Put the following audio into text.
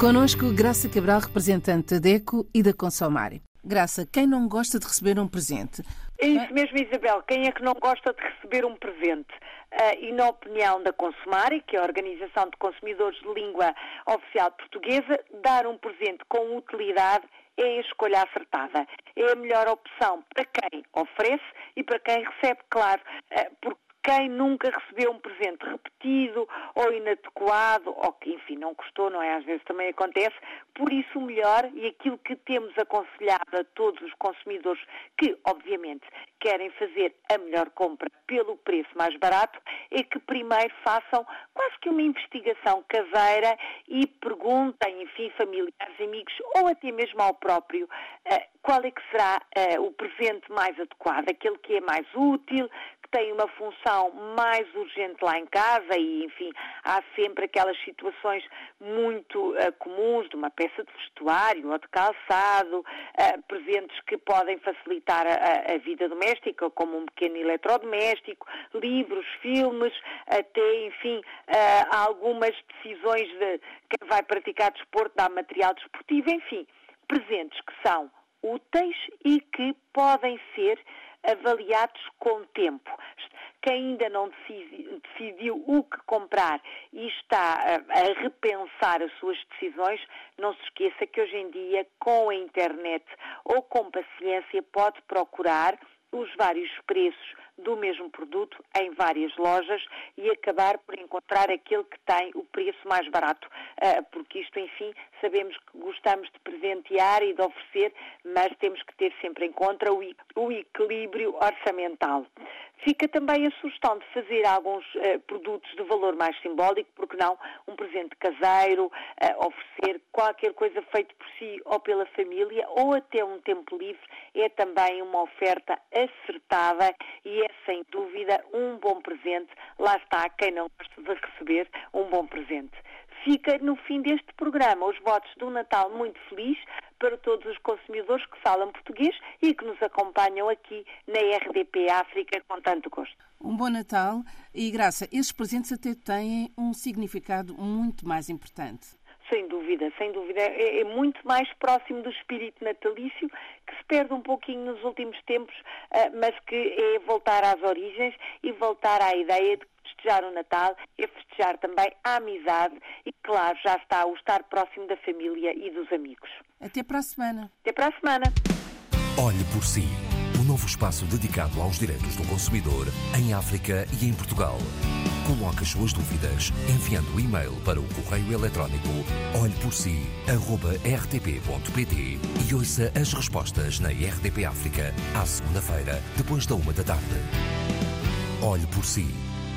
Conosco, Graça Cabral, representante da DECO e da Consomare. Graça, quem não gosta de receber um presente? É isso mesmo, Isabel. Quem é que não gosta de receber um presente? Uh, e na opinião da Consumare, que é a Organização de Consumidores de Língua Oficial Portuguesa, dar um presente com utilidade é a escolha acertada. É a melhor opção para quem oferece e para quem recebe, claro, uh, porque quem nunca recebeu um presente repetido ou inadequado, ou que, enfim, não gostou, não é? Às vezes também acontece. Por isso, o melhor e aquilo que temos aconselhado a todos os consumidores que, obviamente, querem fazer a melhor compra pelo preço mais barato, é que primeiro façam quase que uma investigação caseira e perguntem, enfim, familiares, amigos ou até mesmo ao próprio uh, qual é que será uh, o presente mais adequado, aquele que é mais útil, tem uma função mais urgente lá em casa e, enfim, há sempre aquelas situações muito uh, comuns de uma peça de vestuário ou de calçado, uh, presentes que podem facilitar a, a, vida doméstica, como um pequeno eletrodoméstico, livros, filmes, até, enfim, uh, algumas decisões de quem vai praticar desporto, dá material desportivo, enfim, presentes que são úteis e que podem ser avaliados com tempo. Quem ainda não decidiu o que comprar e está a, repensar as suas decisões, não se esqueça que hoje em dia, com a internet ou com paciência, pode procurar os vários preços do mesmo produto em várias lojas e acabar por encontrar aquele que tem o preço mais barato. Ah, porque isto, enfim, sabemos que gostamos de presentear e de oferecer, mas temos que ter sempre em conta o equilíbrio orçamental. Fica também a sugestão de fazer alguns uh, produtos de valor mais simbólico, porque não um presente caseiro, uh, oferecer qualquer coisa feito por si ou pela família, ou até um tempo livre, é também uma oferta acertada e é sem dúvida um bom presente. Lá está quem não gosta de receber um bom presente fica no fim deste programa os votos um Natal muito feliz para todos os consumidores que falam português e que nos acompanham aqui na RDP África com tanto gosto. Um bom Natal e graça, estes presentes até têm um significado muito mais importante. Sem dúvida, sem dúvida. É, é, muito mais próximo do espírito natalício, que se perde um pouquinho nos últimos tempos, uh, mas que é voltar às origens e voltar à ideia de festejar o Natal é festejar também a amizade e, claro, já está o estar próximo da família e dos amigos. Até para a semana. Até para a semana. Olhe por si. O um novo espaço dedicado aos direitos do consumidor em África e em Portugal. Coloque as suas dúvidas enviando o e-mail para o correio eletrónico olheporsi.rtp.pt e ouça as respostas na RDP África à segunda-feira, depois da uma da tarde. Olhe por si